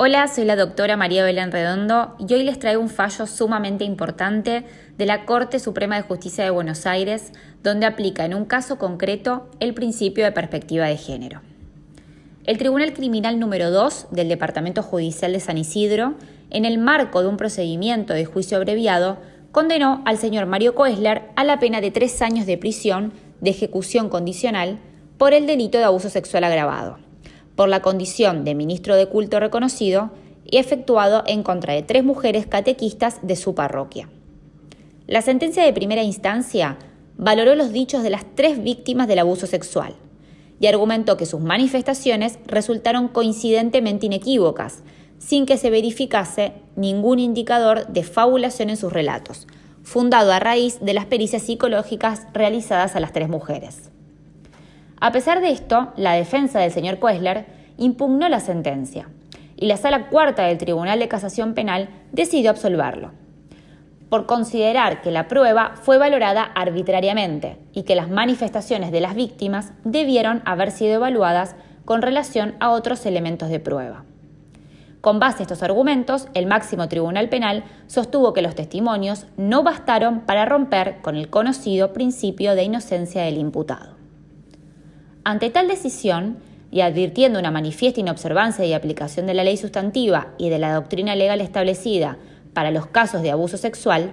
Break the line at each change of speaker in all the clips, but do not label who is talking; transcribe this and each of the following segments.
Hola, soy la doctora María Belén Redondo y hoy les traigo un fallo sumamente importante de la Corte Suprema de Justicia de Buenos Aires, donde aplica en un caso concreto el principio de perspectiva de género. El Tribunal Criminal número 2 del Departamento Judicial de San Isidro, en el marco de un procedimiento de juicio abreviado, condenó al señor Mario Koesler a la pena de tres años de prisión de ejecución condicional por el delito de abuso sexual agravado por la condición de ministro de culto reconocido y efectuado en contra de tres mujeres catequistas de su parroquia. La sentencia de primera instancia valoró los dichos de las tres víctimas del abuso sexual y argumentó que sus manifestaciones resultaron coincidentemente inequívocas, sin que se verificase ningún indicador de fabulación en sus relatos, fundado a raíz de las pericias psicológicas realizadas a las tres mujeres. A pesar de esto, la defensa del señor Koesler impugnó la sentencia y la Sala Cuarta del Tribunal de Casación Penal decidió absolverlo, por considerar que la prueba fue valorada arbitrariamente y que las manifestaciones de las víctimas debieron haber sido evaluadas con relación a otros elementos de prueba. Con base a estos argumentos, el máximo tribunal penal sostuvo que los testimonios no bastaron para romper con el conocido principio de inocencia del imputado. Ante tal decisión, y advirtiendo una manifiesta inobservancia y aplicación de la ley sustantiva y de la doctrina legal establecida para los casos de abuso sexual,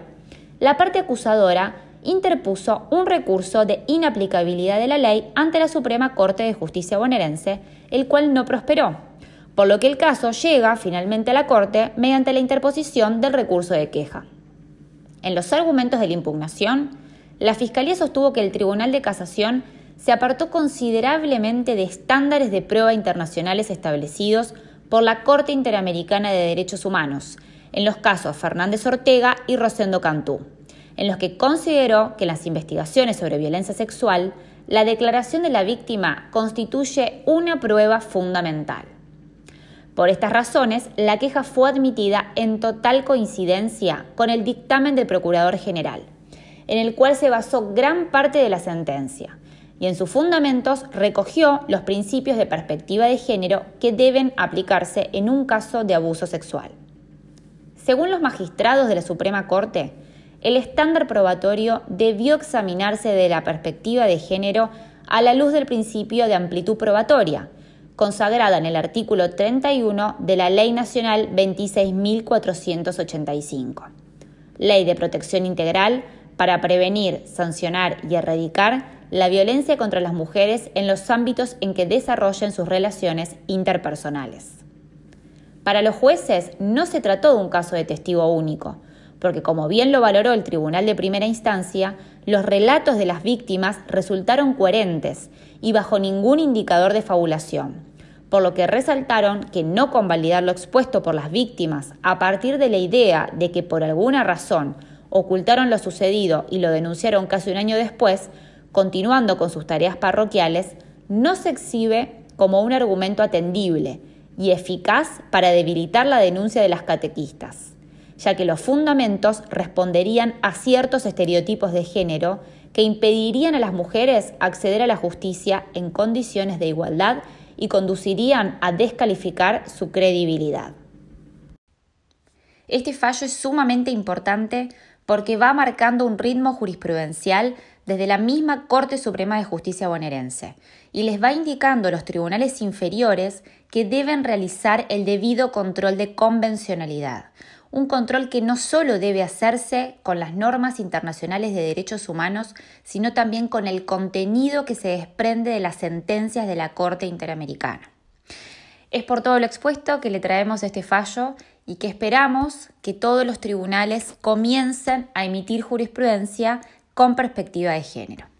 la parte acusadora interpuso un recurso de inaplicabilidad de la ley ante la Suprema Corte de Justicia bonaerense, el cual no prosperó, por lo que el caso llega finalmente a la Corte mediante la interposición del recurso de queja. En los argumentos de la impugnación, la Fiscalía sostuvo que el Tribunal de Casación se apartó considerablemente de estándares de prueba internacionales establecidos por la Corte Interamericana de Derechos Humanos, en los casos Fernández Ortega y Rosendo Cantú, en los que consideró que en las investigaciones sobre violencia sexual, la declaración de la víctima constituye una prueba fundamental. Por estas razones, la queja fue admitida en total coincidencia con el dictamen del Procurador General, en el cual se basó gran parte de la sentencia, y en sus fundamentos recogió los principios de perspectiva de género que deben aplicarse en un caso de abuso sexual. Según los magistrados de la Suprema Corte, el estándar probatorio debió examinarse de la perspectiva de género a la luz del principio de amplitud probatoria, consagrada en el artículo 31 de la Ley Nacional 26.485, Ley de Protección Integral para prevenir, sancionar y erradicar la violencia contra las mujeres en los ámbitos en que desarrollen sus relaciones interpersonales. Para los jueces no se trató de un caso de testigo único, porque como bien lo valoró el Tribunal de Primera Instancia, los relatos de las víctimas resultaron coherentes y bajo ningún indicador de fabulación, por lo que resaltaron que no convalidar lo expuesto por las víctimas a partir de la idea de que por alguna razón ocultaron lo sucedido y lo denunciaron casi un año después, continuando con sus tareas parroquiales, no se exhibe como un argumento atendible y eficaz para debilitar la denuncia de las catequistas, ya que los fundamentos responderían a ciertos estereotipos de género que impedirían a las mujeres acceder a la justicia en condiciones de igualdad y conducirían a descalificar su credibilidad. Este fallo es sumamente importante porque va marcando un ritmo jurisprudencial desde la misma Corte Suprema de Justicia bonaerense y les va indicando a los tribunales inferiores que deben realizar el debido control de convencionalidad, un control que no solo debe hacerse con las normas internacionales de derechos humanos, sino también con el contenido que se desprende de las sentencias de la Corte Interamericana. Es por todo lo expuesto que le traemos este fallo y que esperamos que todos los tribunales comiencen a emitir jurisprudencia con perspectiva de género.